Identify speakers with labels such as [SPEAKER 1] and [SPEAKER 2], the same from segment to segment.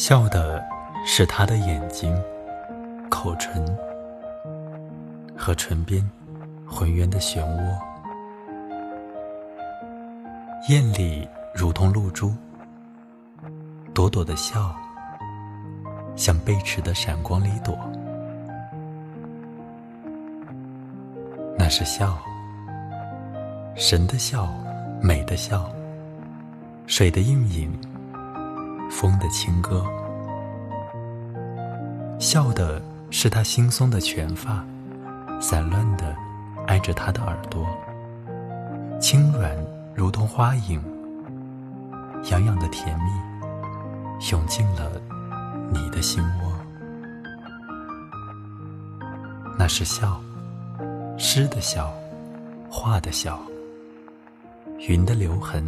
[SPEAKER 1] 笑的是他的眼睛、口唇和唇边浑圆的漩涡，艳丽如同露珠，朵朵的笑像贝齿的闪光里朵，那是笑，神的笑，美的笑，水的映影。风的轻歌，笑的是他惺忪的卷发，散乱的挨着他的耳朵，轻软如同花影，痒痒的甜蜜涌进了你的心窝。那是笑，诗的笑，画的笑，云的留痕，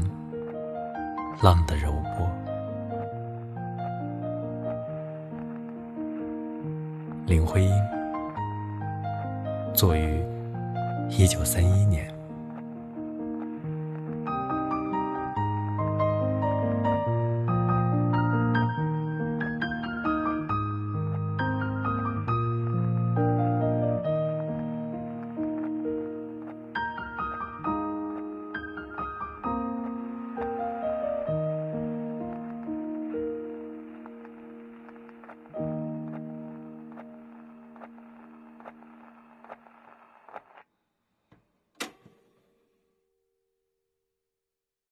[SPEAKER 1] 浪的柔波。林徽因，作于一九三一年。